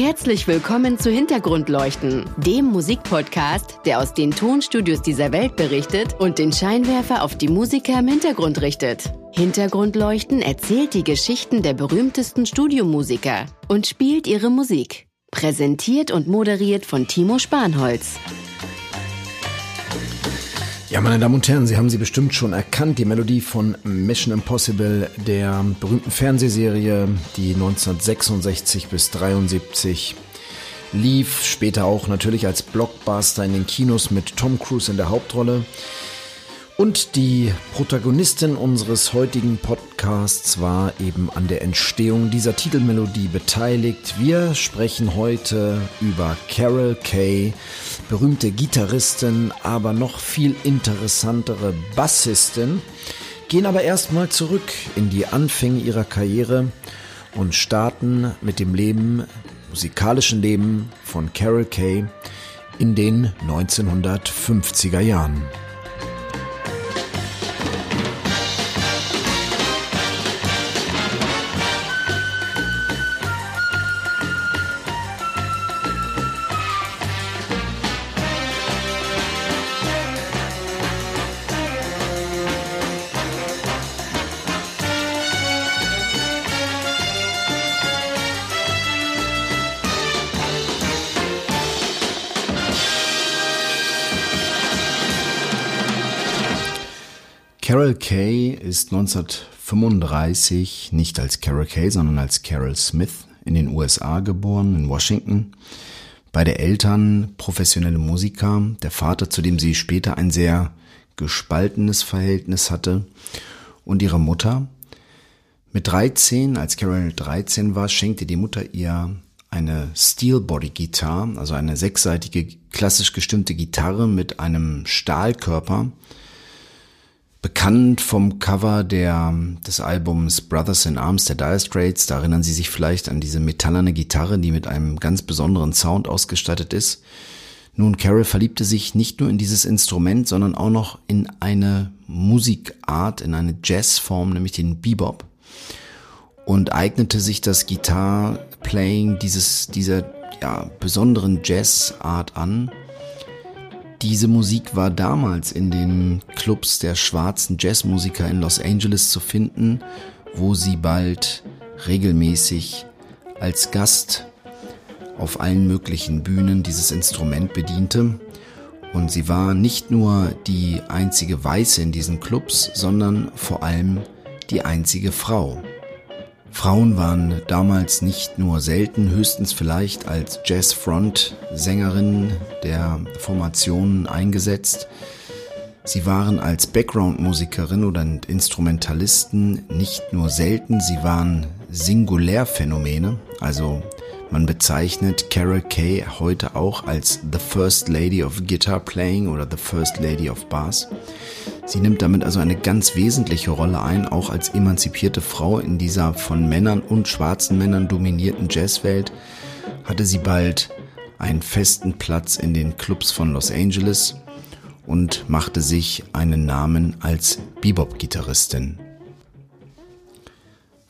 Herzlich willkommen zu Hintergrundleuchten, dem Musikpodcast, der aus den Tonstudios dieser Welt berichtet und den Scheinwerfer auf die Musiker im Hintergrund richtet. Hintergrundleuchten erzählt die Geschichten der berühmtesten Studiomusiker und spielt ihre Musik. Präsentiert und moderiert von Timo Spanholz. Ja, meine Damen und Herren, Sie haben sie bestimmt schon erkannt, die Melodie von Mission Impossible, der berühmten Fernsehserie, die 1966 bis 73 lief, später auch natürlich als Blockbuster in den Kinos mit Tom Cruise in der Hauptrolle. Und die Protagonistin unseres heutigen Podcasts war eben an der Entstehung dieser Titelmelodie beteiligt. Wir sprechen heute über Carol Kay, berühmte Gitarristin, aber noch viel interessantere Bassistin, gehen aber erstmal zurück in die Anfänge ihrer Karriere und starten mit dem Leben, musikalischen Leben von Carol Kay in den 1950er Jahren. Carol Kay ist 1935 nicht als Carol Kay, sondern als Carol Smith in den USA geboren, in Washington. Beide Eltern professionelle Musiker, der Vater, zu dem sie später ein sehr gespaltenes Verhältnis hatte, und ihre Mutter. Mit 13, als Carol 13 war, schenkte die Mutter ihr eine Steelbody Gitarre, also eine sechsseitige klassisch gestimmte Gitarre mit einem Stahlkörper, bekannt vom Cover der, des Albums Brothers in Arms der Dire Straits. Da erinnern Sie sich vielleicht an diese metallerne Gitarre, die mit einem ganz besonderen Sound ausgestattet ist. Nun, Carol verliebte sich nicht nur in dieses Instrument, sondern auch noch in eine Musikart, in eine Jazzform, nämlich den Bebop. Und eignete sich das Gitarre-Playing dieses, dieser ja, besonderen Jazzart an diese Musik war damals in den Clubs der schwarzen Jazzmusiker in Los Angeles zu finden, wo sie bald regelmäßig als Gast auf allen möglichen Bühnen dieses Instrument bediente. Und sie war nicht nur die einzige Weiße in diesen Clubs, sondern vor allem die einzige Frau. Frauen waren damals nicht nur selten, höchstens vielleicht als Jazzfront-Sängerinnen der Formationen eingesetzt. Sie waren als Background-Musikerin oder Instrumentalisten nicht nur selten, sie waren Singulärphänomene, also man bezeichnet Carol Kay heute auch als The First Lady of Guitar Playing oder The First Lady of Bass. Sie nimmt damit also eine ganz wesentliche Rolle ein, auch als emanzipierte Frau in dieser von Männern und schwarzen Männern dominierten Jazzwelt hatte sie bald einen festen Platz in den Clubs von Los Angeles und machte sich einen Namen als Bebop-Gitarristin.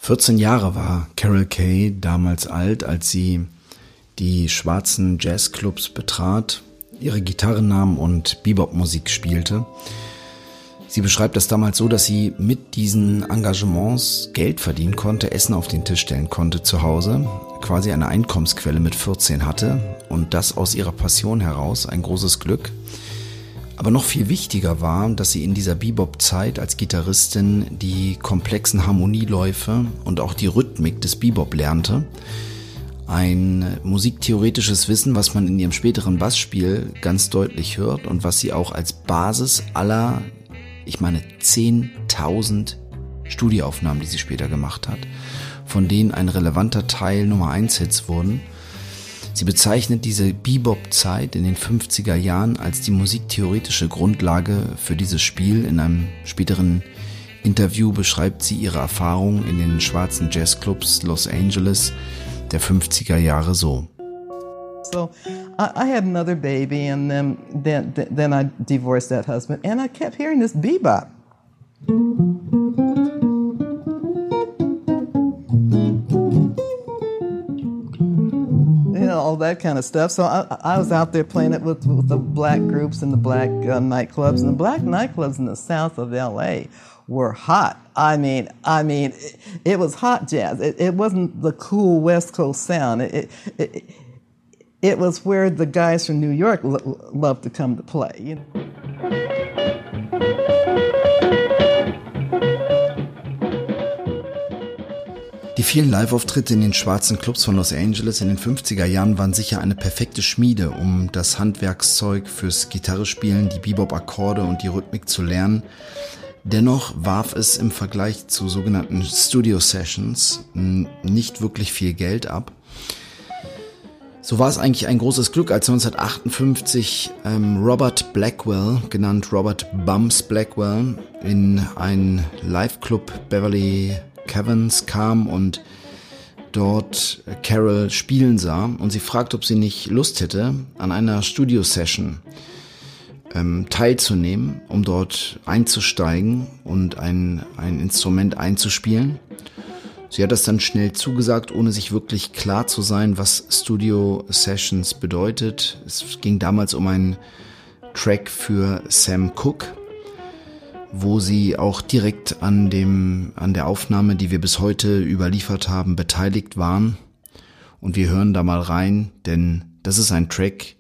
14 Jahre war Carol Kay damals alt, als sie die schwarzen Jazzclubs betrat, ihre Gitarre nahm und Bebop-Musik spielte. Sie beschreibt das damals so, dass sie mit diesen Engagements Geld verdienen konnte, Essen auf den Tisch stellen konnte zu Hause, quasi eine Einkommensquelle mit 14 hatte und das aus ihrer Passion heraus ein großes Glück. Aber noch viel wichtiger war, dass sie in dieser Bebop-Zeit als Gitarristin die komplexen Harmonieläufe und auch die Rhythmik des Bebop lernte. Ein musiktheoretisches Wissen, was man in ihrem späteren Bassspiel ganz deutlich hört und was sie auch als Basis aller ich meine 10.000 Studioaufnahmen, die sie später gemacht hat, von denen ein relevanter Teil Nummer 1 Hits wurden. Sie bezeichnet diese Bebop-Zeit in den 50er Jahren als die musiktheoretische Grundlage für dieses Spiel. In einem späteren Interview beschreibt sie ihre Erfahrungen in den schwarzen Jazzclubs Los Angeles der 50er Jahre so. So I, I had another baby, and then, then, then I divorced that husband, and I kept hearing this bebop. Know, all that kind of stuff. So I, I was out there playing it with, with the black groups and the black uh, nightclubs. And the black nightclubs in the south of LA were hot. I mean, I mean, it, it was hot jazz. It, it, wasn't the cool West Coast sound. It, it, it, was where the guys from New York lo- loved to come to play. You know? Vielen Live-Auftritte in den schwarzen Clubs von Los Angeles in den 50er Jahren waren sicher eine perfekte Schmiede, um das Handwerkszeug fürs Gitarrespielen, die Bebop-Akkorde und die Rhythmik zu lernen. Dennoch warf es im Vergleich zu sogenannten Studio-Sessions nicht wirklich viel Geld ab. So war es eigentlich ein großes Glück, als 1958 ähm, Robert Blackwell, genannt Robert Bums Blackwell, in einen Live-Club Beverly Caverns kam und dort Carol spielen sah und sie fragt, ob sie nicht Lust hätte, an einer Studio-Session ähm, teilzunehmen, um dort einzusteigen und ein, ein Instrument einzuspielen. Sie hat das dann schnell zugesagt, ohne sich wirklich klar zu sein, was Studio Sessions bedeutet. Es ging damals um einen Track für Sam Cooke, wo sie auch direkt an dem, an der Aufnahme, die wir bis heute überliefert haben, beteiligt waren. Und wir hören da mal rein, denn das ist ein Track,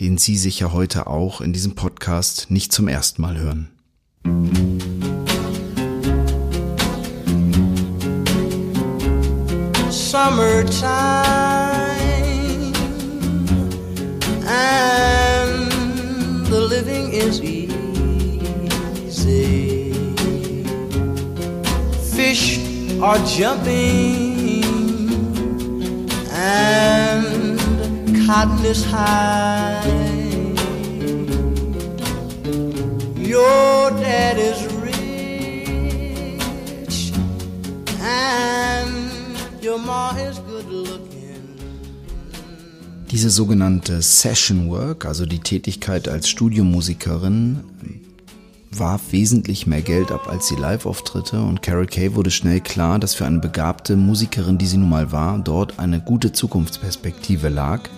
den Sie sicher heute auch in diesem Podcast nicht zum ersten Mal hören. Summertime and the living is easy. Are jumping and cotton is high. Your dad is rich and your ma is good looking. Diese sogenannte Session Work, also die Tätigkeit als Studiomusikerin, warf wesentlich mehr Geld ab als die Live-Auftritte und Carol Kay wurde schnell klar, dass für eine begabte Musikerin, die sie nun mal war, dort eine gute Zukunftsperspektive lag.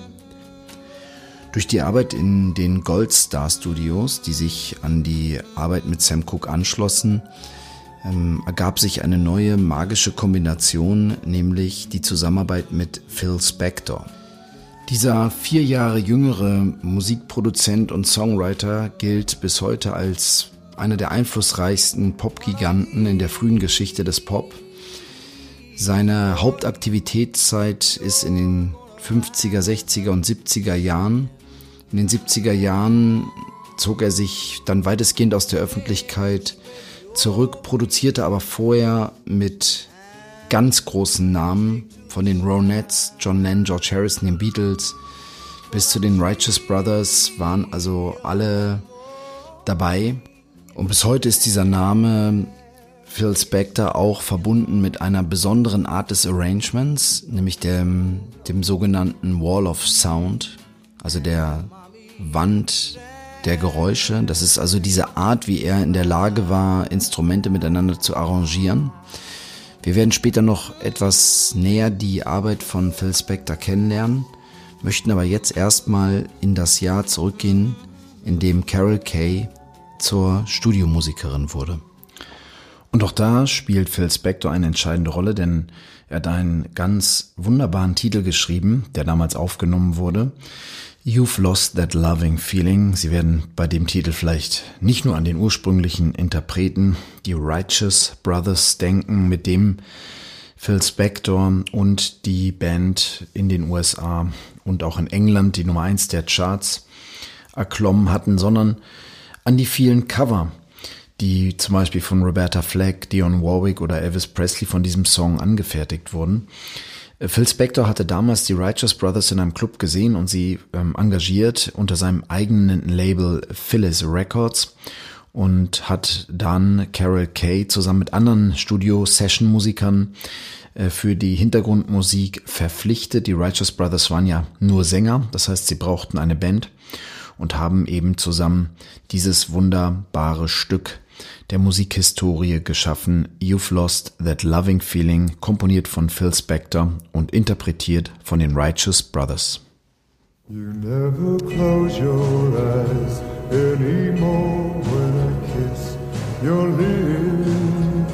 Durch die Arbeit in den Gold Star Studios, die sich an die Arbeit mit Sam Cooke anschlossen, ähm, ergab sich eine neue magische Kombination, nämlich die Zusammenarbeit mit Phil Spector. Dieser vier Jahre jüngere Musikproduzent und Songwriter gilt bis heute als einer der einflussreichsten Popgiganten in der frühen Geschichte des Pop. Seine Hauptaktivitätszeit ist in den 50er, 60er und 70er Jahren. In den 70er Jahren zog er sich dann weitestgehend aus der Öffentlichkeit zurück, produzierte aber vorher mit ganz großen Namen von den Ronettes, John Lennon, George Harrison, den Beatles bis zu den Righteous Brothers waren also alle dabei. Und bis heute ist dieser Name Phil Spector auch verbunden mit einer besonderen Art des Arrangements, nämlich dem, dem sogenannten Wall of Sound, also der Wand der Geräusche. Das ist also diese Art, wie er in der Lage war, Instrumente miteinander zu arrangieren. Wir werden später noch etwas näher die Arbeit von Phil Spector kennenlernen, möchten aber jetzt erstmal in das Jahr zurückgehen, in dem Carol Kay zur Studiomusikerin wurde. Und auch da spielt Phil Spector eine entscheidende Rolle, denn er hat einen ganz wunderbaren Titel geschrieben, der damals aufgenommen wurde. You've Lost That Loving Feeling. Sie werden bei dem Titel vielleicht nicht nur an den ursprünglichen Interpreten, die Righteous Brothers, denken, mit dem Phil Spector und die Band in den USA und auch in England die Nummer eins der Charts erklommen hatten, sondern an die vielen Cover, die zum Beispiel von Roberta Flack, Dion Warwick oder Elvis Presley von diesem Song angefertigt wurden. Äh, Phil Spector hatte damals die Righteous Brothers in einem Club gesehen und sie ähm, engagiert unter seinem eigenen Label Phyllis Records und hat dann Carol Kay zusammen mit anderen Studio-Session-Musikern äh, für die Hintergrundmusik verpflichtet. Die Righteous Brothers waren ja nur Sänger, das heißt, sie brauchten eine Band und haben eben zusammen dieses wunderbare Stück der Musikhistorie geschaffen. You've Lost That Loving Feeling, komponiert von Phil Spector und interpretiert von den Righteous Brothers. You never close your eyes anymore when I kiss your lips.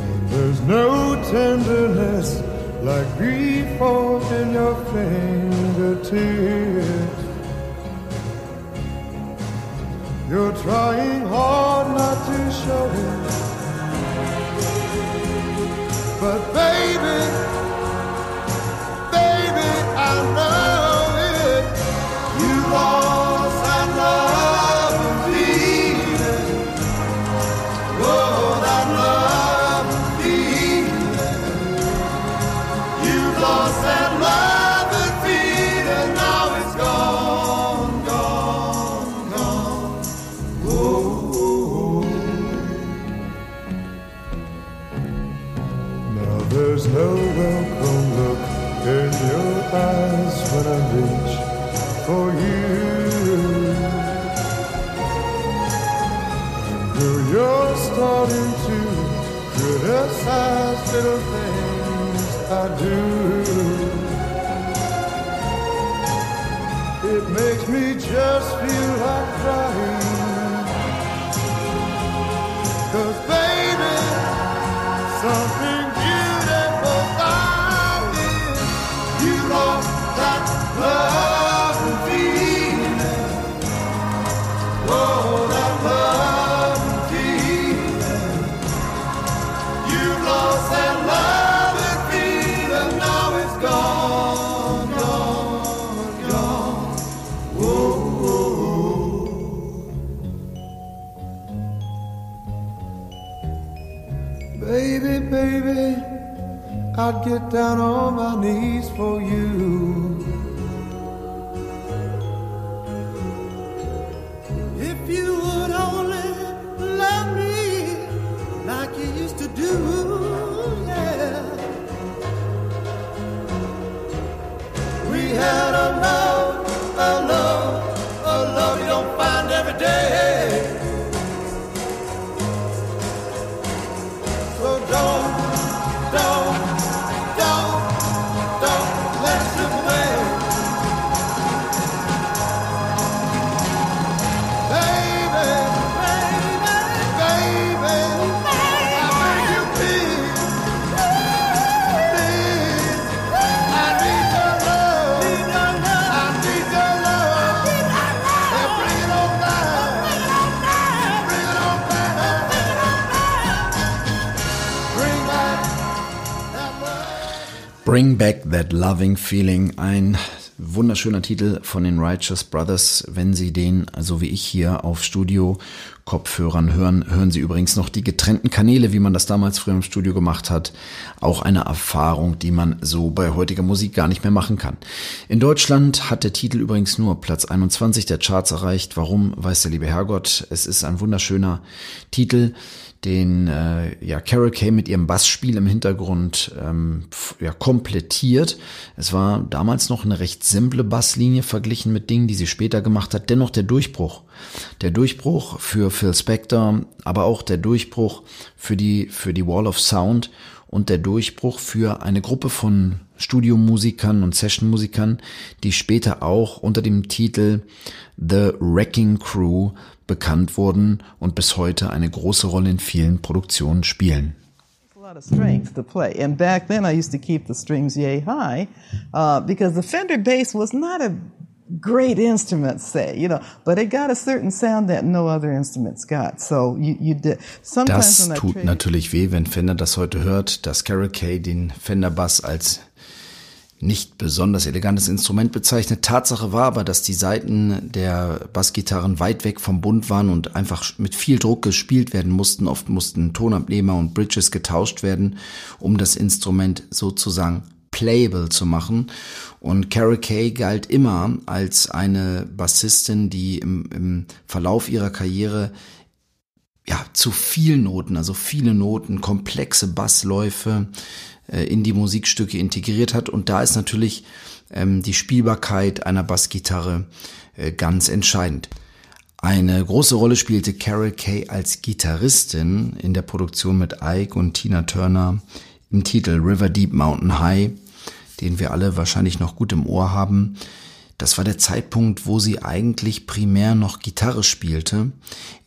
And there's no tenderness like grief in your fingertips. You're trying hard not to show it. But baby, baby, I know Bring Back That Loving Feeling, ein wunderschöner Titel von den Righteous Brothers. Wenn Sie den, so wie ich hier auf Studio-Kopfhörern hören, hören Sie übrigens noch die getrennten Kanäle, wie man das damals früher im Studio gemacht hat. Auch eine Erfahrung, die man so bei heutiger Musik gar nicht mehr machen kann. In Deutschland hat der Titel übrigens nur Platz 21 der Charts erreicht. Warum, weiß der liebe Herrgott. Es ist ein wunderschöner Titel den äh, ja Carol Kay mit ihrem Bassspiel im Hintergrund ähm, ja komplettiert. Es war damals noch eine recht simple Basslinie verglichen mit Dingen, die sie später gemacht hat. Dennoch der Durchbruch, der Durchbruch für Phil Spector, aber auch der Durchbruch für die für die Wall of Sound und der Durchbruch für eine Gruppe von Studiomusikern und Sessionmusikern, die später auch unter dem Titel The Wrecking Crew bekannt wurden und bis heute eine große Rolle in vielen Produktionen spielen. of strings to play. And back then, I used to keep the strings yay high uh, because the Fender bass was not a great instrument, say, you know, but it got a certain sound that no other instruments got. So you, you did. Sometimes Das tut natürlich weh, wenn Fender das heute hört, dass Carol Kay den Fender Bass als nicht besonders elegantes Instrument bezeichnet. Tatsache war aber, dass die Saiten der Bassgitarren weit weg vom Bund waren und einfach mit viel Druck gespielt werden mussten. Oft mussten Tonabnehmer und Bridges getauscht werden, um das Instrument sozusagen playable zu machen. Und Carol Kay galt immer als eine Bassistin, die im, im Verlauf ihrer Karriere ja, zu viel Noten, also viele Noten, komplexe Bassläufe äh, in die Musikstücke integriert hat. Und da ist natürlich ähm, die Spielbarkeit einer Bassgitarre äh, ganz entscheidend. Eine große Rolle spielte Carol Kay als Gitarristin in der Produktion mit Ike und Tina Turner im Titel River Deep Mountain High, den wir alle wahrscheinlich noch gut im Ohr haben. Das war der Zeitpunkt, wo sie eigentlich primär noch Gitarre spielte,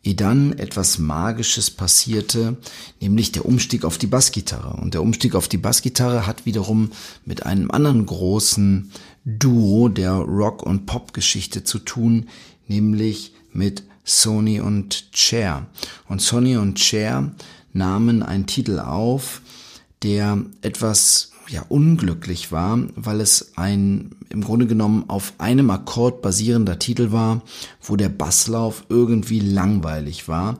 ehe dann etwas Magisches passierte, nämlich der Umstieg auf die Bassgitarre. Und der Umstieg auf die Bassgitarre hat wiederum mit einem anderen großen Duo der Rock- und Pop-Geschichte zu tun, nämlich mit Sony und Cher. Und Sony und Cher nahmen einen Titel auf, der etwas ja unglücklich war, weil es ein im Grunde genommen auf einem Akkord basierender Titel war, wo der Basslauf irgendwie langweilig war.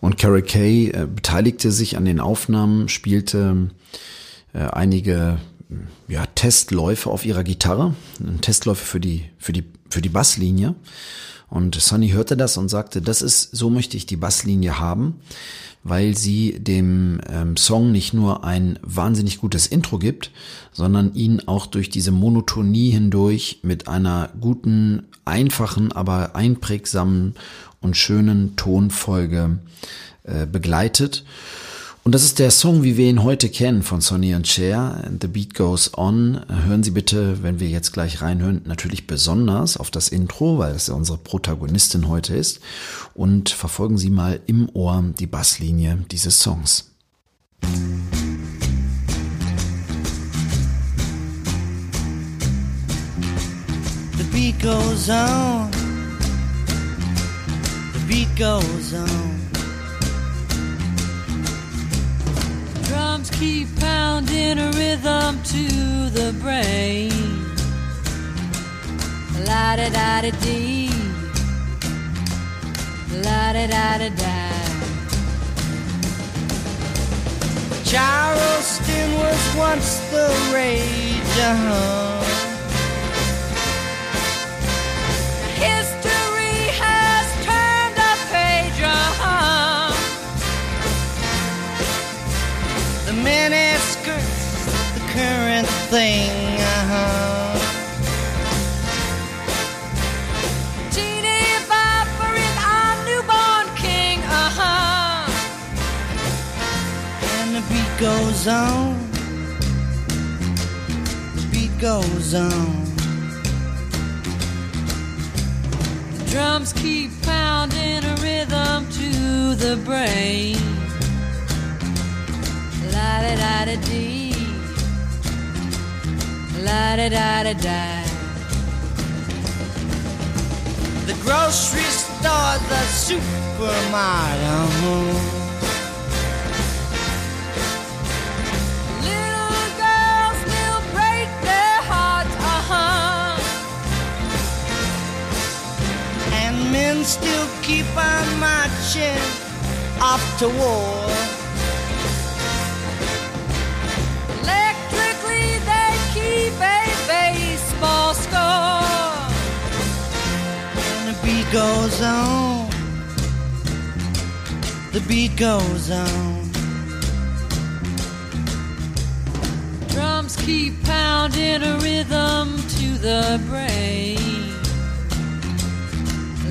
Und Carrie Kay äh, beteiligte sich an den Aufnahmen, spielte äh, einige ja, Testläufe auf ihrer Gitarre, Testläufe für die für die für die Basslinie. Und Sonny hörte das und sagte, das ist, so möchte ich die Basslinie haben weil sie dem ähm, Song nicht nur ein wahnsinnig gutes Intro gibt, sondern ihn auch durch diese Monotonie hindurch mit einer guten, einfachen, aber einprägsamen und schönen Tonfolge äh, begleitet. Und das ist der Song, wie wir ihn heute kennen von Sonny und Cher. The Beat Goes On. Hören Sie bitte, wenn wir jetzt gleich reinhören, natürlich besonders auf das Intro, weil es ja unsere Protagonistin heute ist. Und verfolgen Sie mal im Ohr die Basslinie dieses Songs. The beat goes on. The beat goes on. Drums keep pounding a rhythm to the brain. La da da da dee. La da da da da. Charleston was once the rage, uh-huh. The mini skirts, the current thing, uh-huh. Uh-huh. And the beat goes on. The beat goes on. The drums keep pounding a rhythm to the brain. La da da da dee. La da da da da. The grocery store, the supermarket. uh-huh. Little girls will break their hearts, uh-huh. And men still keep on marching off to war. Goes on. The beat goes on. Drums keep pounding a rhythm to the brain.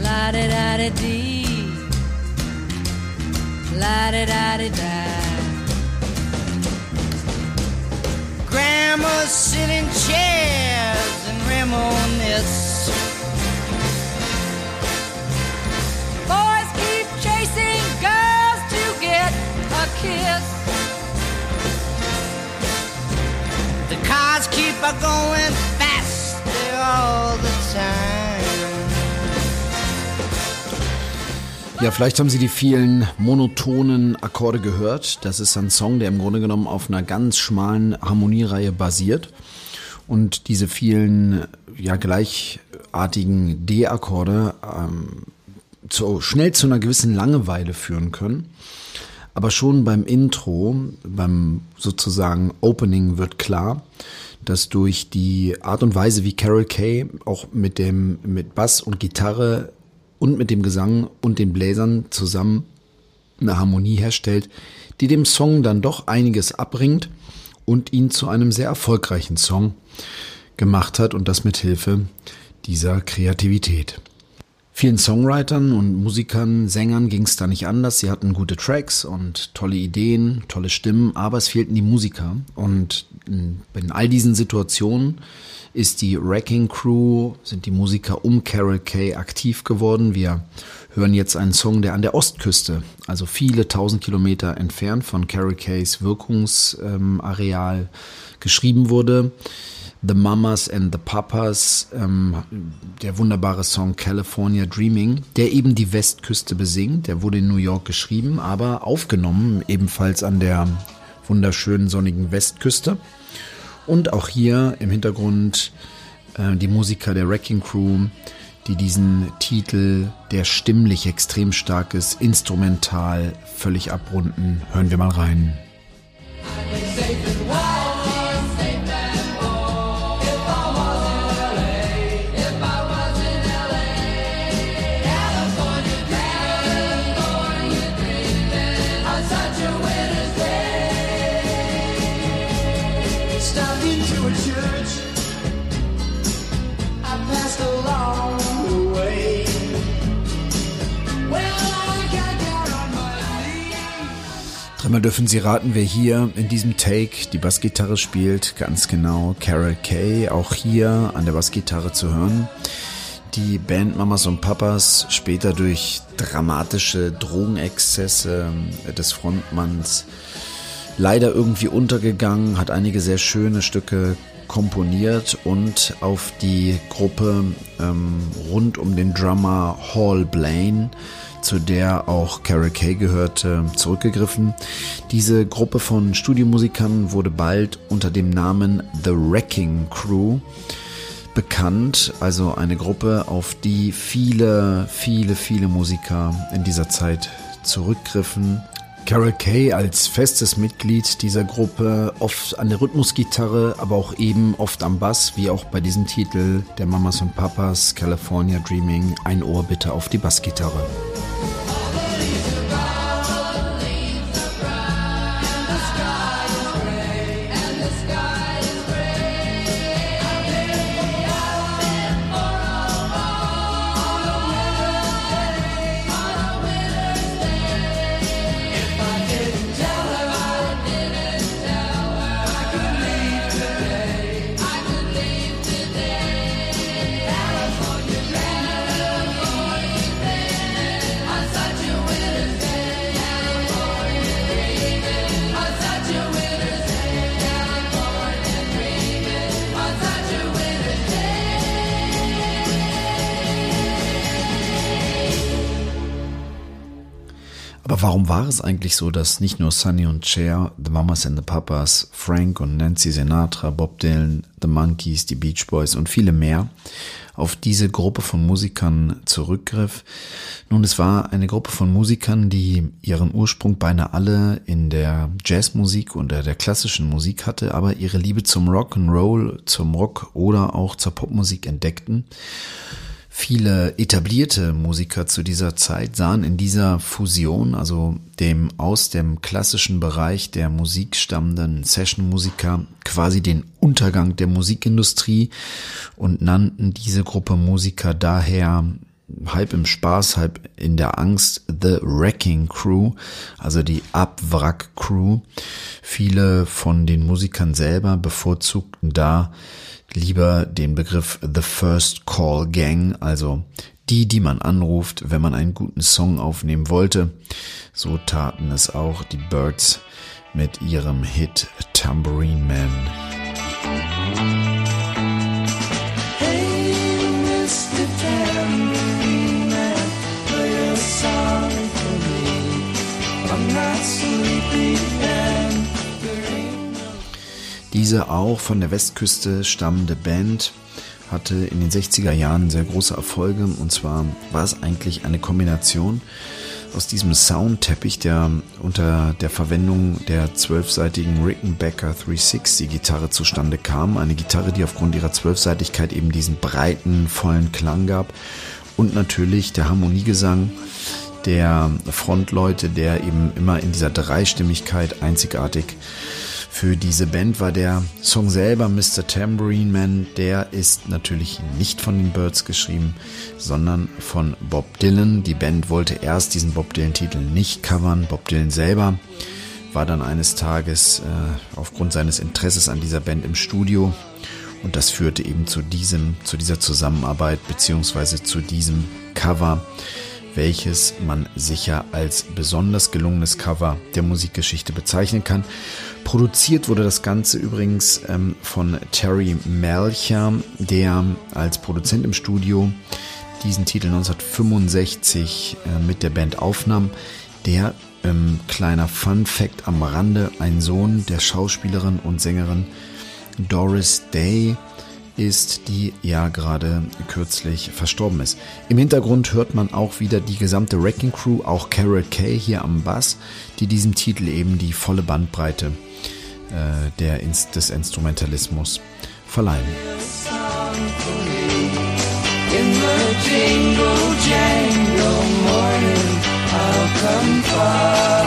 La da da da dee. La da da da da. Grandmas sit in chairs and reminisce. Kiss. The cars keep a going faster all the time. Ja, vielleicht haben Sie die vielen monotonen Akkorde gehört. Das ist ein Song, der im Grunde genommen auf einer ganz schmalen Harmoniereihe basiert. Und diese vielen ja gleichartigen D-Akkorde ähm, zu, schnell zu einer gewissen Langeweile führen können. Aber schon beim Intro, beim sozusagen Opening wird klar, dass durch die Art und Weise, wie Carol Kay auch mit dem mit Bass und Gitarre und mit dem Gesang und den Bläsern zusammen eine Harmonie herstellt, die dem Song dann doch einiges abbringt und ihn zu einem sehr erfolgreichen Song gemacht hat und das mit Hilfe dieser Kreativität. Vielen Songwritern und Musikern, Sängern ging es da nicht anders. Sie hatten gute Tracks und tolle Ideen, tolle Stimmen, aber es fehlten die Musiker. Und in all diesen Situationen ist die Wrecking Crew, sind die Musiker um Carol Kay aktiv geworden. Wir hören jetzt einen Song, der an der Ostküste, also viele tausend Kilometer entfernt von Carol Kays Wirkungsareal ähm, geschrieben wurde. The Mamas and the Papas, ähm, der wunderbare Song California Dreaming, der eben die Westküste besingt. Der wurde in New York geschrieben, aber aufgenommen ebenfalls an der wunderschönen sonnigen Westküste. Und auch hier im Hintergrund äh, die Musiker der Wrecking Crew, die diesen Titel, der stimmlich extrem stark ist, instrumental völlig abrunden. Hören wir mal rein. Dreimal dürfen Sie raten, wer hier in diesem Take die Bassgitarre spielt. Ganz genau, Carol Kay, auch hier an der Bassgitarre zu hören. Die Band Mamas und Papas, später durch dramatische Drogenexzesse des Frontmanns, leider irgendwie untergegangen, hat einige sehr schöne Stücke komponiert und auf die Gruppe ähm, rund um den Drummer Hall Blaine zu der auch Carol Kay gehörte, zurückgegriffen. Diese Gruppe von Studiomusikern wurde bald unter dem Namen The Wrecking Crew bekannt, also eine Gruppe, auf die viele, viele, viele Musiker in dieser Zeit zurückgriffen. Carol Kay als festes Mitglied dieser Gruppe, oft an der Rhythmusgitarre, aber auch eben oft am Bass, wie auch bei diesem Titel der Mamas und Papas California Dreaming, ein Ohr bitte auf die Bassgitarre. Warum war es eigentlich so, dass nicht nur Sonny und Cher, The Mamas and the Papas, Frank und Nancy Sinatra, Bob Dylan, The Monkees, die Beach Boys und viele mehr auf diese Gruppe von Musikern zurückgriff? Nun, es war eine Gruppe von Musikern, die ihren Ursprung beinahe alle in der Jazzmusik und der klassischen Musik hatte, aber ihre Liebe zum Rock'n'Roll, zum Rock oder auch zur Popmusik entdeckten Viele etablierte Musiker zu dieser Zeit sahen in dieser Fusion, also dem aus dem klassischen Bereich der Musik stammenden Session-Musiker, quasi den Untergang der Musikindustrie und nannten diese Gruppe Musiker daher halb im Spaß, halb in der Angst The Wrecking Crew, also die Abwrack Crew. Viele von den Musikern selber bevorzugten da lieber den Begriff The First Call Gang, also die, die man anruft, wenn man einen guten Song aufnehmen wollte. So taten es auch die Birds mit ihrem Hit Tambourine Man. Diese auch von der Westküste stammende Band hatte in den 60er Jahren sehr große Erfolge und zwar war es eigentlich eine Kombination aus diesem Soundteppich, der unter der Verwendung der zwölfseitigen Rickenbacker 360 Gitarre zustande kam. Eine Gitarre, die aufgrund ihrer Zwölfseitigkeit eben diesen breiten, vollen Klang gab und natürlich der Harmoniegesang der Frontleute, der eben immer in dieser Dreistimmigkeit einzigartig für diese Band war der Song selber Mr. Tambourine Man, der ist natürlich nicht von den Birds geschrieben, sondern von Bob Dylan. Die Band wollte erst diesen Bob Dylan-Titel nicht covern. Bob Dylan selber war dann eines Tages äh, aufgrund seines Interesses an dieser Band im Studio und das führte eben zu diesem, zu dieser Zusammenarbeit beziehungsweise zu diesem Cover welches man sicher als besonders gelungenes Cover der Musikgeschichte bezeichnen kann. Produziert wurde das Ganze übrigens ähm, von Terry Melcher, der als Produzent im Studio diesen Titel 1965 äh, mit der Band aufnahm. Der ähm, kleiner Fun Fact am Rande, ein Sohn der Schauspielerin und Sängerin Doris Day ist, die ja gerade kürzlich verstorben ist. Im Hintergrund hört man auch wieder die gesamte Wrecking Crew, auch Carol Kay hier am Bass, die diesem Titel eben die volle Bandbreite der, des Instrumentalismus verleihen. Jingle jangle morning, I'll come following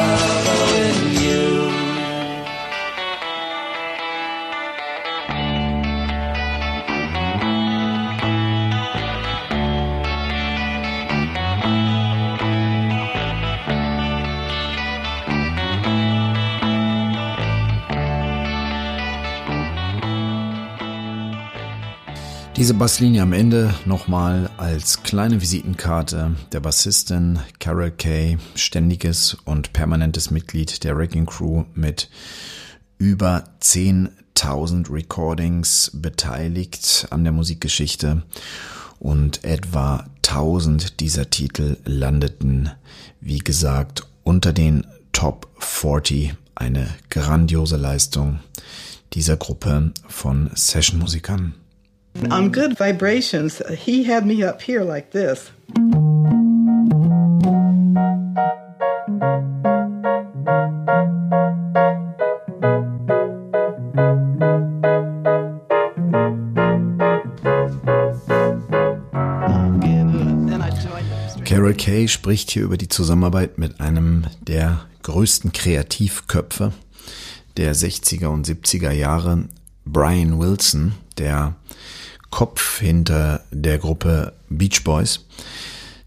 Diese Basslinie am Ende nochmal als kleine Visitenkarte der Bassistin Carol Kay, ständiges und permanentes Mitglied der Wrecking Crew mit über 10.000 Recordings beteiligt an der Musikgeschichte und etwa 1000 dieser Titel landeten, wie gesagt, unter den Top 40. Eine grandiose Leistung dieser Gruppe von Sessionmusikern. On Good Vibrations, he had me up here like this. Carol Kay spricht hier über die Zusammenarbeit mit einem der größten Kreativköpfe der 60er und 70er Jahre, Brian Wilson, der Kopf hinter der Gruppe Beach Boys,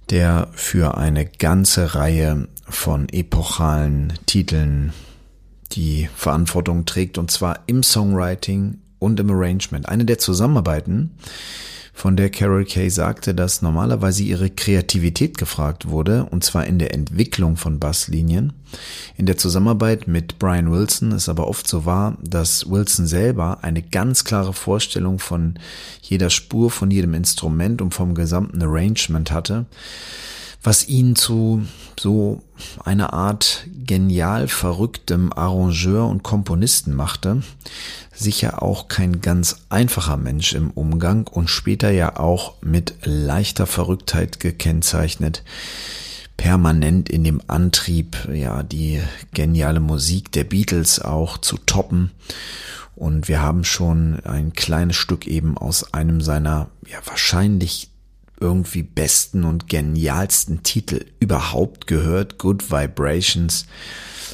der für eine ganze Reihe von epochalen Titeln die Verantwortung trägt, und zwar im Songwriting und im Arrangement. Eine der Zusammenarbeiten, von der Carol Kay sagte, dass normalerweise ihre Kreativität gefragt wurde, und zwar in der Entwicklung von Basslinien. In der Zusammenarbeit mit Brian Wilson ist aber oft so wahr, dass Wilson selber eine ganz klare Vorstellung von jeder Spur, von jedem Instrument und vom gesamten Arrangement hatte was ihn zu so einer Art genial verrücktem Arrangeur und Komponisten machte. Sicher auch kein ganz einfacher Mensch im Umgang und später ja auch mit leichter Verrücktheit gekennzeichnet permanent in dem Antrieb, ja, die geniale Musik der Beatles auch zu toppen. Und wir haben schon ein kleines Stück eben aus einem seiner, ja, wahrscheinlich irgendwie besten und genialsten Titel überhaupt gehört, Good Vibrations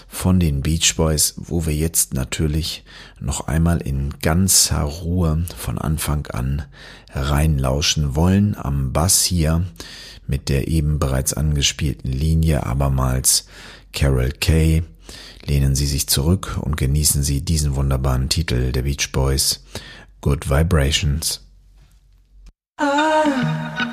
von den Beach Boys, wo wir jetzt natürlich noch einmal in ganzer Ruhe von Anfang an reinlauschen wollen. Am Bass hier mit der eben bereits angespielten Linie abermals Carol Kay. Lehnen Sie sich zurück und genießen Sie diesen wunderbaren Titel der Beach Boys, Good Vibrations. I,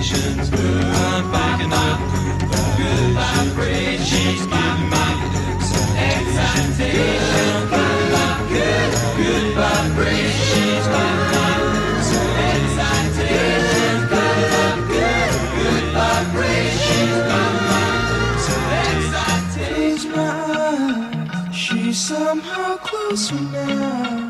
excitations. I'm picking up good vibrations. She's giving me the excitations. I'm picking up good, good vibrations. She's giving me the excitations. Picking up good, good vibrations. She's giving me the excitations. Close my eyes, she's somehow closer now.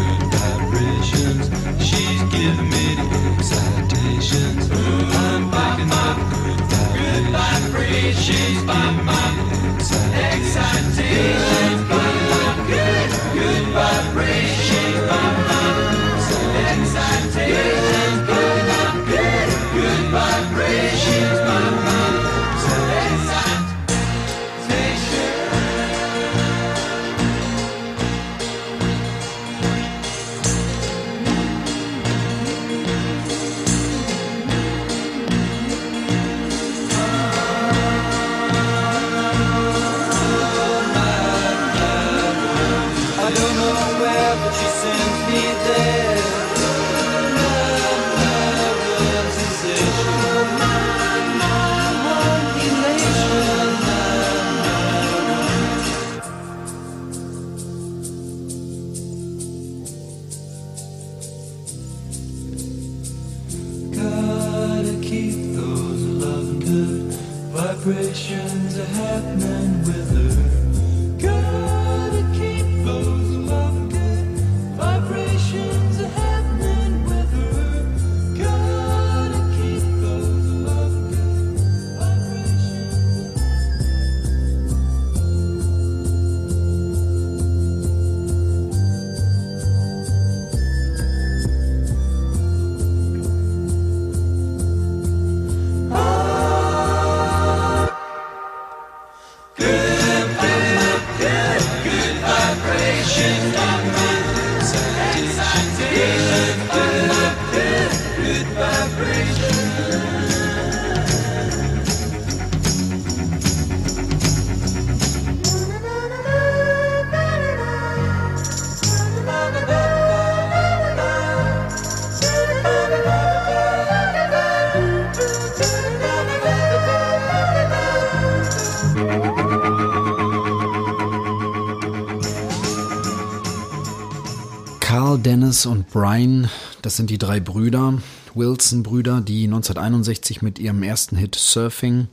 Brian, das sind die drei Brüder, Wilson-Brüder, die 1961 mit ihrem ersten Hit Surfing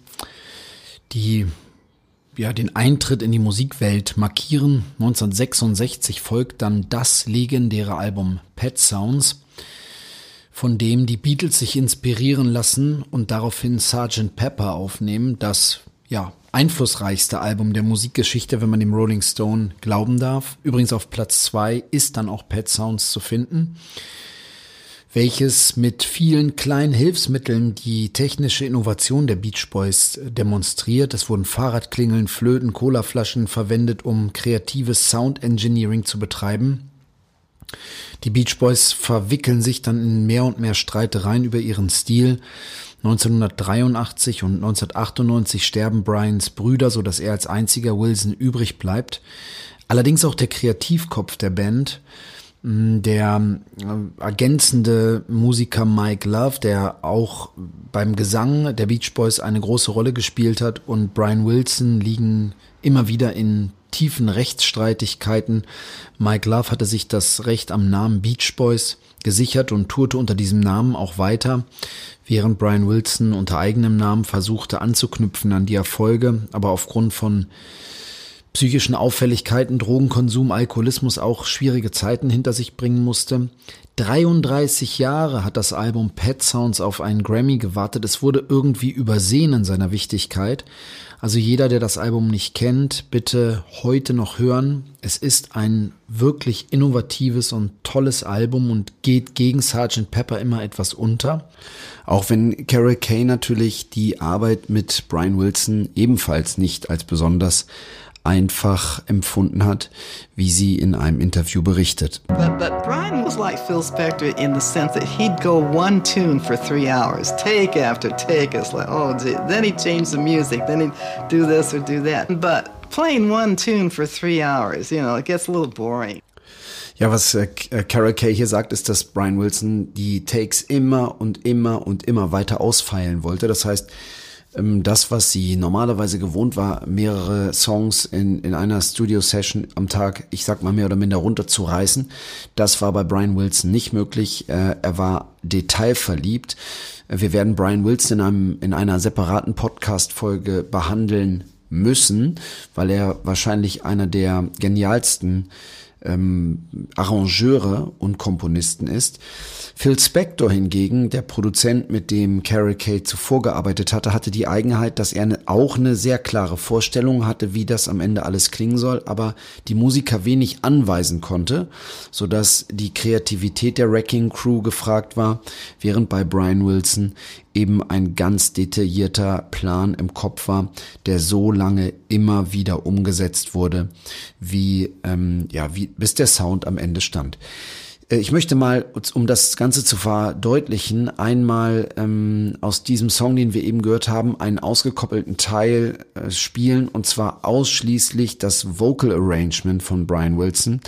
die ja, den Eintritt in die Musikwelt markieren. 1966 folgt dann das legendäre Album Pet Sounds, von dem die Beatles sich inspirieren lassen und daraufhin Sgt. Pepper aufnehmen, das ja einflussreichste Album der Musikgeschichte, wenn man dem Rolling Stone glauben darf. Übrigens auf Platz zwei ist dann auch Pet Sounds zu finden welches mit vielen kleinen Hilfsmitteln die technische Innovation der Beach Boys demonstriert. Es wurden Fahrradklingeln, Flöten, Colaflaschen verwendet, um kreatives Sound Engineering zu betreiben. Die Beach Boys verwickeln sich dann in mehr und mehr Streitereien über ihren Stil. 1983 und 1998 sterben Brians Brüder, so dass er als einziger Wilson übrig bleibt. Allerdings auch der Kreativkopf der Band, der äh, ergänzende Musiker Mike Love, der auch beim Gesang der Beach Boys eine große Rolle gespielt hat und Brian Wilson liegen immer wieder in tiefen Rechtsstreitigkeiten. Mike Love hatte sich das Recht am Namen Beach Boys gesichert und tourte unter diesem Namen auch weiter, während Brian Wilson unter eigenem Namen versuchte anzuknüpfen an die Erfolge, aber aufgrund von psychischen Auffälligkeiten, Drogenkonsum, Alkoholismus auch schwierige Zeiten hinter sich bringen musste. 33 Jahre hat das Album Pet Sounds auf einen Grammy gewartet. Es wurde irgendwie übersehen in seiner Wichtigkeit. Also jeder, der das Album nicht kennt, bitte heute noch hören. Es ist ein wirklich innovatives und tolles Album und geht gegen Sgt. Pepper immer etwas unter. Auch wenn Carol Kay natürlich die Arbeit mit Brian Wilson ebenfalls nicht als besonders einfach empfunden hat, wie sie in einem Interview berichtet. But, but Brian was like Phil Spector in the sense that he'd go one tune for three hours, take after take. It's like, oh, gee. then he'd change the music, then he'd do this or do that. But playing one tune for three hours, you know, it gets a little boring. Ja, was äh, Carol Kay hier sagt, ist, dass Brian Wilson die Takes immer und immer und immer weiter ausfeilen wollte. Das heißt, das, was sie normalerweise gewohnt war, mehrere Songs in, in einer Studio-Session am Tag, ich sag mal mehr oder minder runterzureißen. Das war bei Brian Wilson nicht möglich. Äh, er war detailverliebt. Wir werden Brian Wilson in, einem, in einer separaten Podcast-Folge behandeln müssen, weil er wahrscheinlich einer der genialsten ähm, Arrangeure und Komponisten ist. Phil Spector hingegen, der Produzent, mit dem Carol Kay zuvor gearbeitet hatte, hatte die Eigenheit, dass er eine, auch eine sehr klare Vorstellung hatte, wie das am Ende alles klingen soll, aber die Musiker wenig anweisen konnte, so dass die Kreativität der Wrecking Crew gefragt war, während bei Brian Wilson eben ein ganz detaillierter Plan im Kopf war, der so lange immer wieder umgesetzt wurde, wie ähm, ja, wie bis der Sound am Ende stand. Äh, ich möchte mal, um das Ganze zu verdeutlichen, einmal ähm, aus diesem Song, den wir eben gehört haben, einen ausgekoppelten Teil äh, spielen und zwar ausschließlich das Vocal Arrangement von Brian Wilson,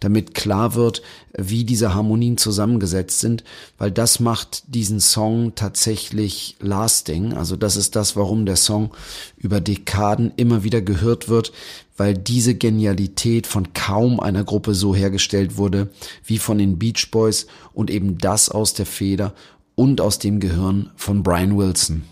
damit klar wird, wie diese Harmonien zusammengesetzt sind, weil das macht diesen Song tatsächlich lasting. Also das ist das, warum der Song über Dekaden immer wieder gehört wird, weil diese Genialität von kaum einer Gruppe so hergestellt wurde wie von den Beach Boys und eben das aus der Feder und aus dem Gehirn von Brian Wilson.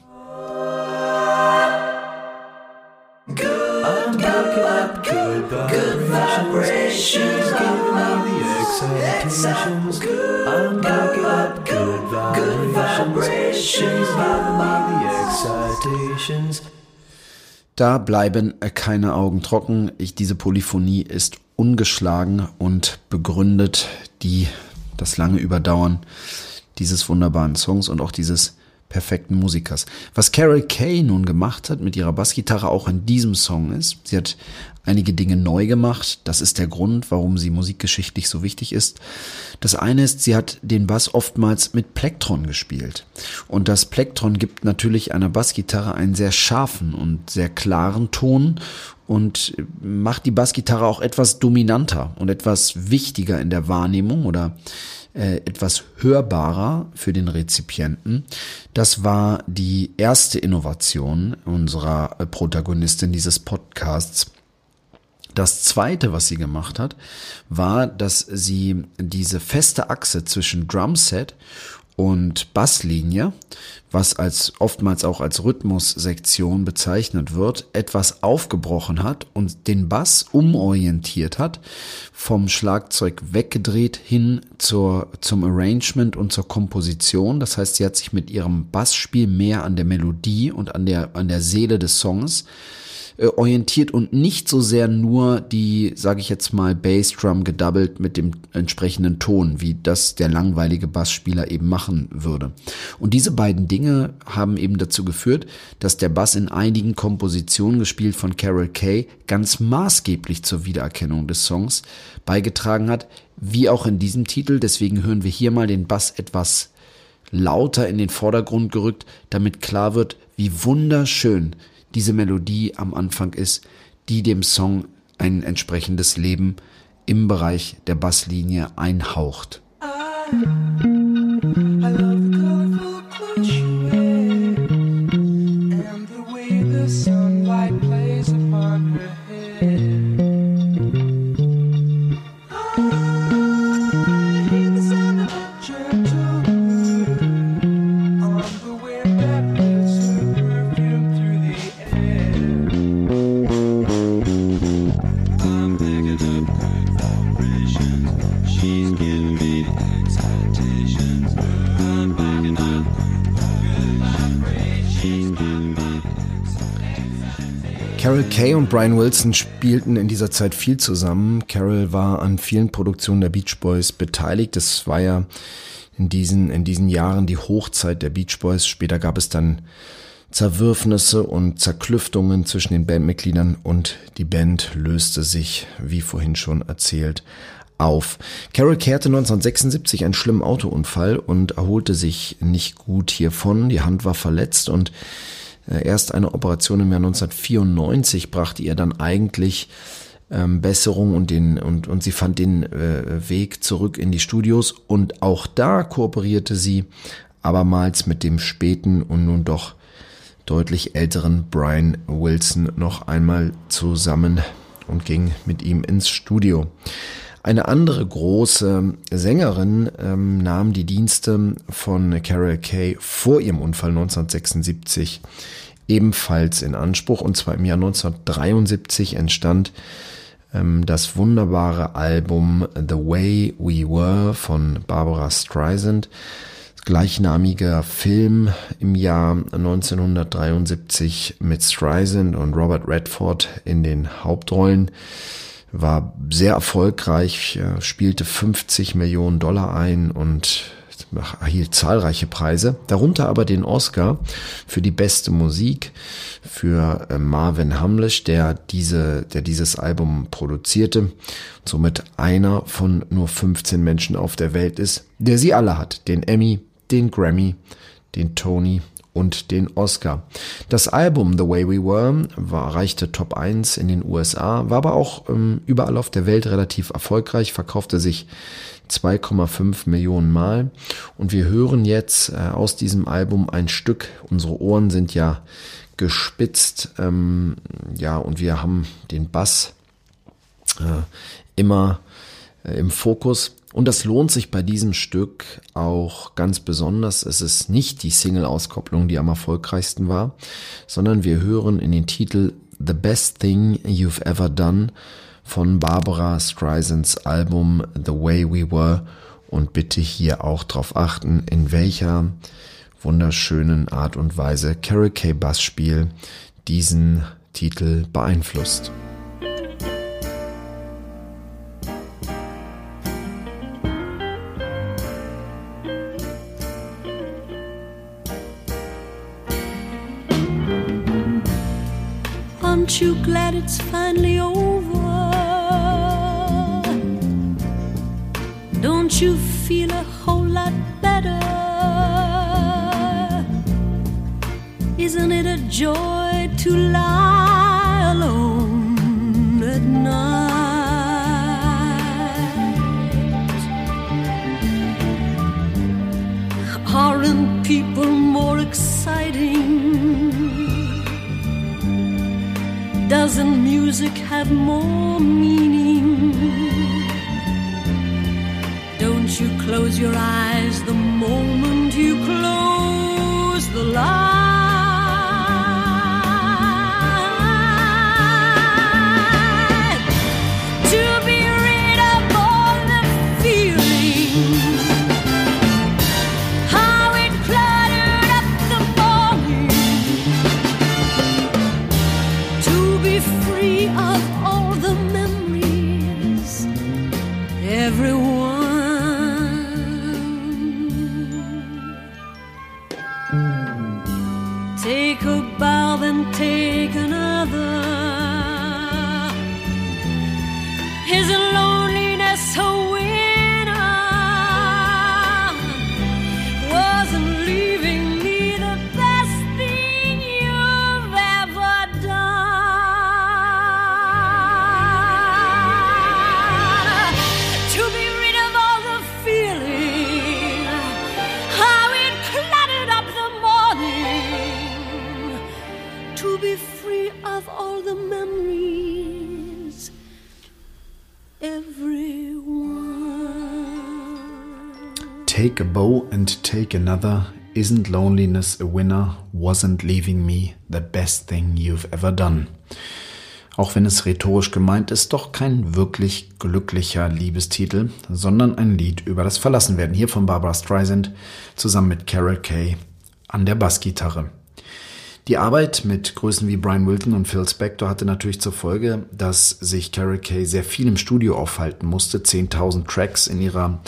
Da bleiben keine Augen trocken. Ich, diese Polyphonie ist ungeschlagen und begründet die, das lange Überdauern dieses wunderbaren Songs und auch dieses perfekten Musikers. Was Carol Kay nun gemacht hat mit ihrer Bassgitarre auch in diesem Song ist, sie hat einige Dinge neu gemacht. Das ist der Grund, warum sie musikgeschichtlich so wichtig ist. Das eine ist, sie hat den Bass oftmals mit Plektron gespielt. Und das Plektron gibt natürlich einer Bassgitarre einen sehr scharfen und sehr klaren Ton und macht die Bassgitarre auch etwas dominanter und etwas wichtiger in der Wahrnehmung oder äh, etwas hörbarer für den Rezipienten. Das war die erste Innovation unserer äh, Protagonistin dieses Podcasts. Das zweite, was sie gemacht hat, war, dass sie diese feste Achse zwischen Drumset und Basslinie, was als oftmals auch als Rhythmussektion bezeichnet wird, etwas aufgebrochen hat und den Bass umorientiert hat, vom Schlagzeug weggedreht hin zur, zum Arrangement und zur Komposition. Das heißt, sie hat sich mit ihrem Bassspiel mehr an der Melodie und an der, an der Seele des Songs äh, orientiert und nicht so sehr nur die, sage ich jetzt mal, Bassdrum gedoubled mit dem entsprechenden Ton, wie das der langweilige Bassspieler eben machen würde. Und diese beiden Dinge haben eben dazu geführt, dass der Bass in einigen Kompositionen gespielt von Carol Kay ganz maßgeblich zur Wiedererkennung des Songs beigetragen hat, wie auch in diesem Titel. Deswegen hören wir hier mal den Bass etwas lauter in den Vordergrund gerückt, damit klar wird, wie wunderschön diese Melodie am Anfang ist, die dem Song ein entsprechendes Leben im Bereich der Basslinie einhaucht. I'm Carol Kay und Brian Wilson spielten in dieser Zeit viel zusammen. Carol war an vielen Produktionen der Beach Boys beteiligt. Das war ja in diesen, in diesen Jahren die Hochzeit der Beach Boys. Später gab es dann Zerwürfnisse und Zerklüftungen zwischen den Bandmitgliedern und die Band löste sich, wie vorhin schon erzählt, auf. Carol kehrte 1976 einen schlimmen Autounfall und erholte sich nicht gut hiervon. Die Hand war verletzt und äh, erst eine Operation im Jahr 1994 brachte ihr dann eigentlich ähm, Besserung und den und und sie fand den äh, Weg zurück in die Studios und auch da kooperierte sie abermals mit dem späten und nun doch deutlich älteren Brian Wilson noch einmal zusammen und ging mit ihm ins Studio. Eine andere große Sängerin ähm, nahm die Dienste von Carol Kay vor ihrem Unfall 1976 ebenfalls in Anspruch. Und zwar im Jahr 1973 entstand ähm, das wunderbare Album The Way We Were von Barbara Streisand. Gleichnamiger Film im Jahr 1973 mit Streisand und Robert Redford in den Hauptrollen war sehr erfolgreich, spielte 50 Millionen Dollar ein und erhielt zahlreiche Preise, darunter aber den Oscar für die beste Musik für äh, Marvin Hamlisch, der diese, der dieses Album produzierte, somit einer von nur 15 Menschen auf der Welt ist, der sie alle hat, den Emmy, den Grammy, den Tony und den Oscar. Das Album The Way We Were war, reichte Top 1 in den USA, war aber auch ähm, überall auf der Welt relativ erfolgreich, verkaufte sich 2,5 Millionen Mal. Und wir hören jetzt äh, aus diesem Album ein Stück. Unsere Ohren sind ja gespitzt, ähm, ja, und wir haben den Bass äh, immer äh, im Fokus. Und das lohnt sich bei diesem Stück auch ganz besonders. Es ist nicht die Single-Auskopplung, die am erfolgreichsten war, sondern wir hören in den Titel The Best Thing You've Ever Done von Barbara Streisands Album The Way We Were und bitte hier auch darauf achten, in welcher wunderschönen Art und Weise Carol K. Bass Spiel diesen Titel beeinflusst. Aren't you glad it's finally over? Don't you feel a whole lot better? Isn't it a joy to lie alone at night? Aren't people more exciting? Doesn't music have more meaning? Don't you close your eyes the moment you close the light? Take another. Isn't loneliness a winner? Wasn't leaving me the best thing you've ever done? Auch wenn es rhetorisch gemeint ist, doch kein wirklich glücklicher Liebestitel, sondern ein Lied über das Verlassenwerden. Hier von Barbara Streisand zusammen mit Carol Kay an der Bassgitarre. Die Arbeit mit Größen wie Brian Wilton und Phil Spector hatte natürlich zur Folge, dass sich Carol Kay sehr viel im Studio aufhalten musste. 10.000 Tracks in ihrer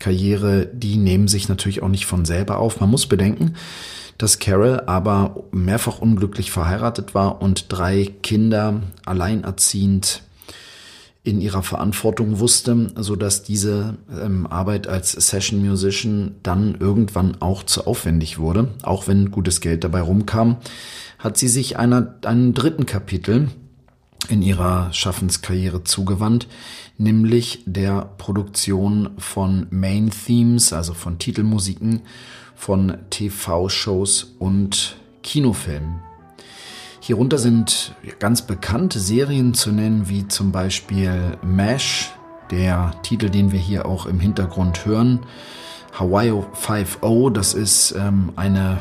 Karriere, die nehmen sich natürlich auch nicht von selber auf. Man muss bedenken, dass Carol aber mehrfach unglücklich verheiratet war und drei Kinder alleinerziehend in ihrer Verantwortung wusste, so dass diese ähm, Arbeit als Session Musician dann irgendwann auch zu aufwendig wurde. Auch wenn gutes Geld dabei rumkam, hat sie sich einer, einem dritten Kapitel in ihrer Schaffenskarriere zugewandt, nämlich der Produktion von Main Themes, also von Titelmusiken von TV-Shows und Kinofilmen. Hierunter sind ganz bekannte Serien zu nennen, wie zum Beispiel MASH, der Titel, den wir hier auch im Hintergrund hören. Hawaii 5.0, das ist ähm, eine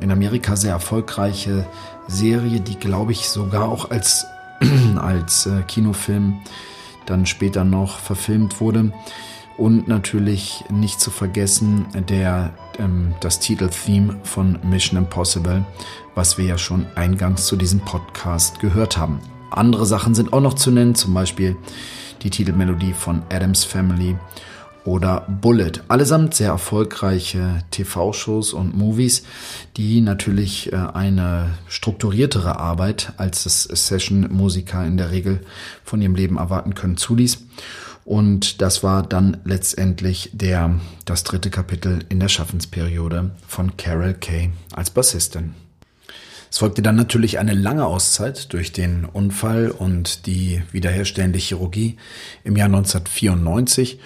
in Amerika sehr erfolgreiche Serie, die glaube ich sogar auch als, als äh, Kinofilm dann später noch verfilmt wurde. Und natürlich nicht zu vergessen der, ähm, das Titeltheme von Mission Impossible, was wir ja schon eingangs zu diesem Podcast gehört haben. Andere Sachen sind auch noch zu nennen, zum Beispiel die Titelmelodie von Adams Family oder Bullet. Allesamt sehr erfolgreiche TV-Shows und Movies, die natürlich äh, eine strukturiertere Arbeit, als das Session-Musiker in der Regel von ihrem Leben erwarten können, zuließ. Und das war dann letztendlich der, das dritte Kapitel in der Schaffensperiode von Carol Kay als Bassistin. Es folgte dann natürlich eine lange Auszeit durch den Unfall und die wiederherstellende Chirurgie im Jahr 1994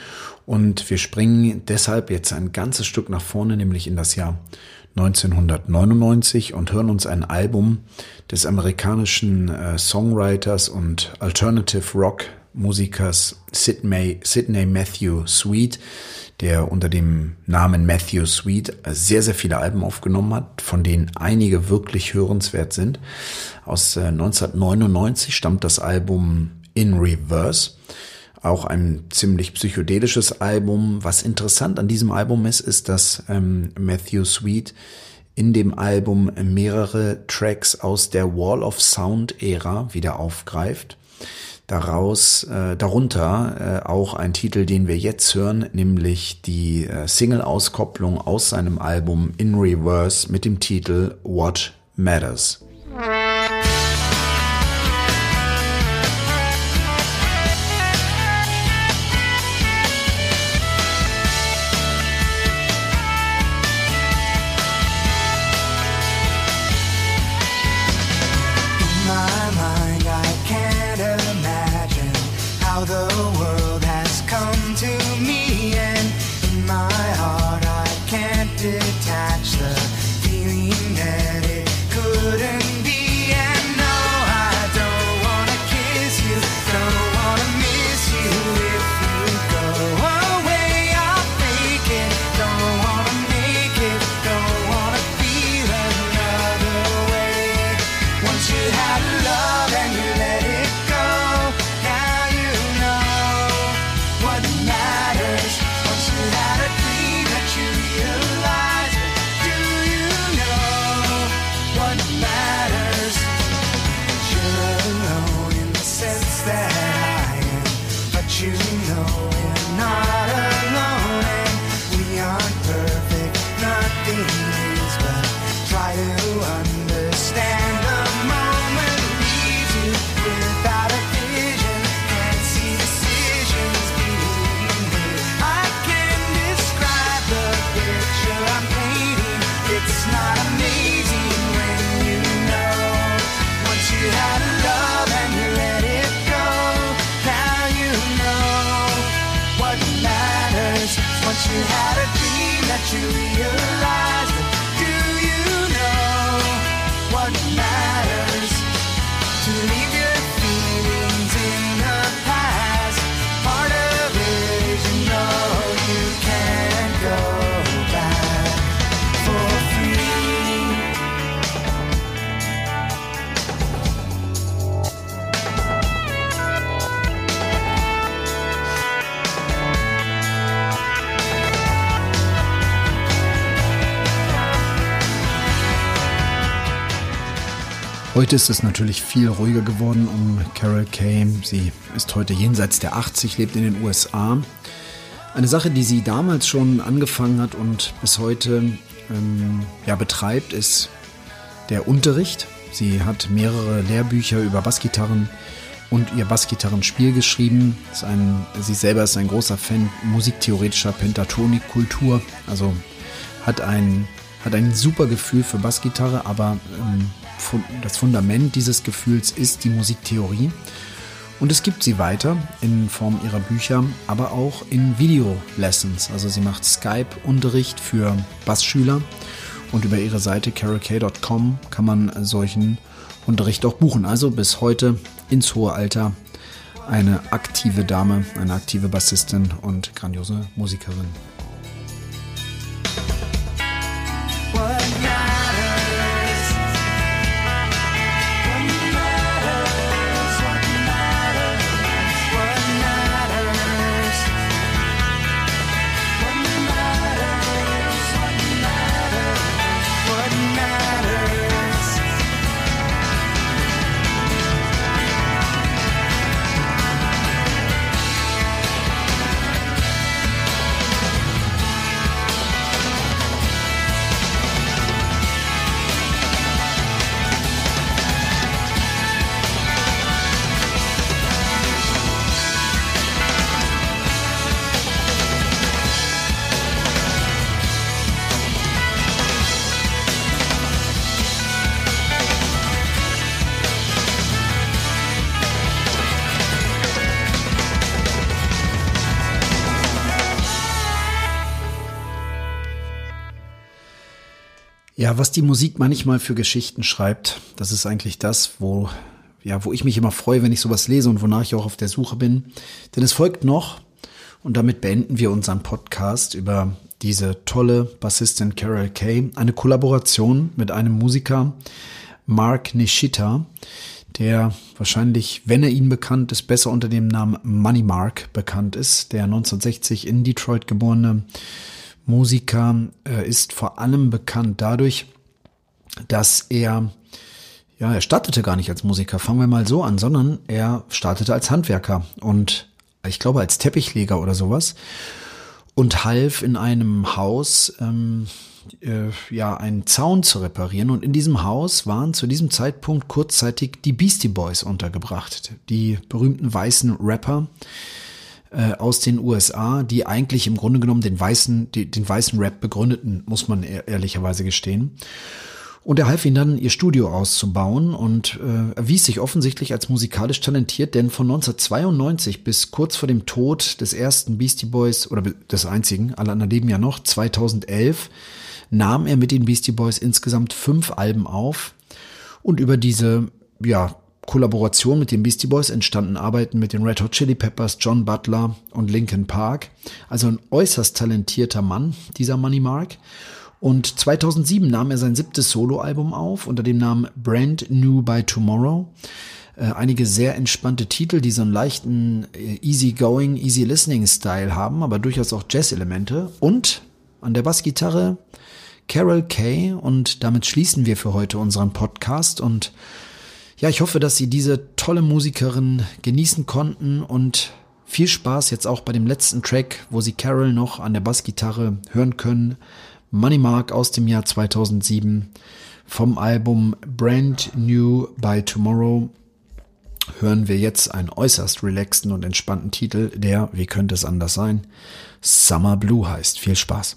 und wir springen deshalb jetzt ein ganzes Stück nach vorne, nämlich in das Jahr 1999 und hören uns ein Album des amerikanischen äh, Songwriters und Alternative Rock Musikers Sidney, Sidney Matthew Sweet, der unter dem Namen Matthew Sweet sehr, sehr viele Alben aufgenommen hat, von denen einige wirklich hörenswert sind. Aus 1999 äh, stammt das Album In Reverse. Auch ein ziemlich psychedelisches Album. Was interessant an diesem Album ist, ist, dass ähm, Matthew Sweet in dem Album mehrere Tracks aus der Wall of Sound Ära wieder aufgreift daraus äh, darunter äh, auch ein Titel, den wir jetzt hören, nämlich die äh, Single-Auskopplung aus seinem Album In Reverse mit dem Titel What Matters. You know Julia. Heute ist es natürlich viel ruhiger geworden um Carol Kay. Sie ist heute jenseits der 80, lebt in den USA. Eine Sache, die sie damals schon angefangen hat und bis heute ähm, ja, betreibt, ist der Unterricht. Sie hat mehrere Lehrbücher über Bassgitarren und ihr Bassgitarrenspiel geschrieben. Ein, sie selber ist ein großer Fan musiktheoretischer Pentatonikkultur, also hat ein, hat ein super Gefühl für Bassgitarre, aber ähm, das Fundament dieses Gefühls ist die Musiktheorie. Und es gibt sie weiter in Form ihrer Bücher, aber auch in Video-Lessons. Also sie macht Skype-Unterricht für Bassschüler und über ihre Seite carolk.com kann man solchen Unterricht auch buchen. Also bis heute ins hohe Alter eine aktive Dame, eine aktive Bassistin und grandiose Musikerin. Ja, was die Musik manchmal für Geschichten schreibt, das ist eigentlich das, wo, ja, wo ich mich immer freue, wenn ich sowas lese und wonach ich auch auf der Suche bin. Denn es folgt noch, und damit beenden wir unseren Podcast über diese tolle Bassistin Carol Kay, eine Kollaboration mit einem Musiker, Mark Nishita, der wahrscheinlich, wenn er Ihnen bekannt ist, besser unter dem Namen Money Mark bekannt ist, der 1960 in Detroit geborene Musiker äh, ist vor allem bekannt dadurch, dass er, ja, er startete gar nicht als Musiker, fangen wir mal so an, sondern er startete als Handwerker und ich glaube als Teppichleger oder sowas und half in einem Haus, ähm, äh, ja, einen Zaun zu reparieren. Und in diesem Haus waren zu diesem Zeitpunkt kurzzeitig die Beastie Boys untergebracht, die berühmten weißen Rapper, äh, aus den USA, die eigentlich im Grunde genommen den weißen, den weißen Rap begründeten, muss man ehr ehrlicherweise gestehen. Und er half ihnen dann, ihr Studio auszubauen und äh, erwies sich offensichtlich als musikalisch talentiert, denn von 1992 bis kurz vor dem Tod des ersten Beastie Boys oder des einzigen, alle anderen leben ja noch, 2011, nahm er mit den Beastie Boys insgesamt fünf Alben auf und über diese, ja, Kollaboration mit den Beastie Boys entstanden Arbeiten mit den Red Hot Chili Peppers, John Butler und Linkin Park. Also ein äußerst talentierter Mann, dieser Money Mark. Und 2007 nahm er sein siebtes Soloalbum auf unter dem Namen Brand New by Tomorrow. Äh, einige sehr entspannte Titel, die so einen leichten äh, easy-going, easy-listening-Style haben, aber durchaus auch Jazz-Elemente. Und an der Bassgitarre Carol Kay. Und damit schließen wir für heute unseren Podcast und ja, ich hoffe, dass Sie diese tolle Musikerin genießen konnten und viel Spaß jetzt auch bei dem letzten Track, wo Sie Carol noch an der Bassgitarre hören können. Money Mark aus dem Jahr 2007 vom Album Brand New by Tomorrow hören wir jetzt einen äußerst relaxten und entspannten Titel, der, wie könnte es anders sein, Summer Blue heißt. Viel Spaß.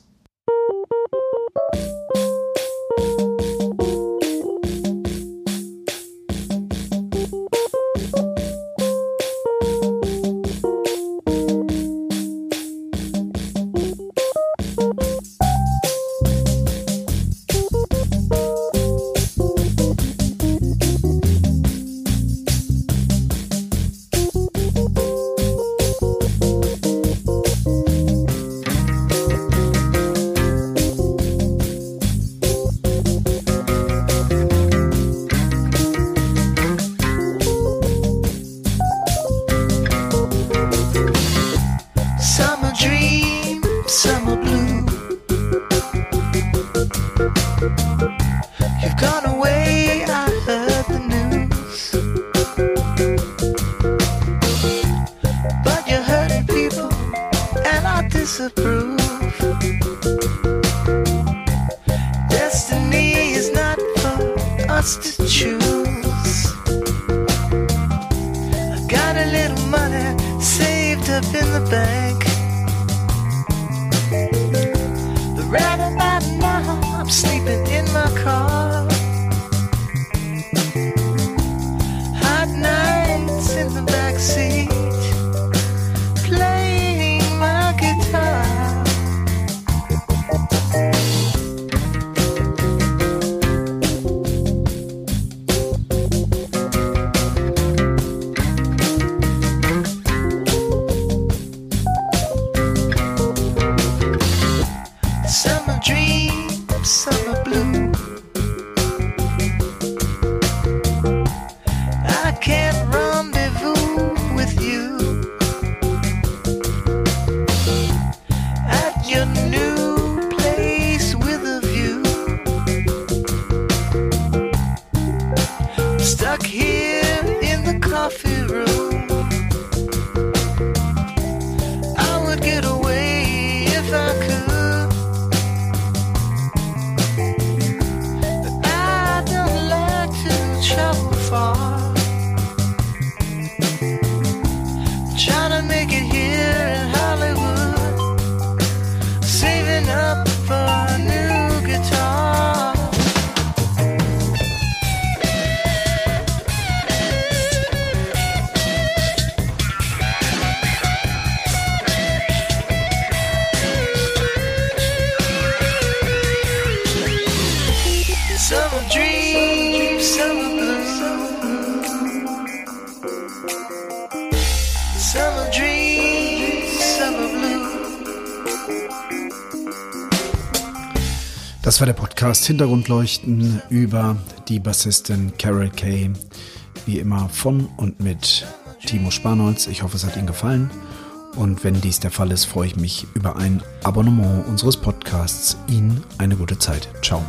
summer dreams. Podcast Hintergrundleuchten über die Bassistin Carol Kay. Wie immer von und mit Timo Spanholz. Ich hoffe, es hat Ihnen gefallen. Und wenn dies der Fall ist, freue ich mich über ein Abonnement unseres Podcasts. Ihnen eine gute Zeit. Ciao.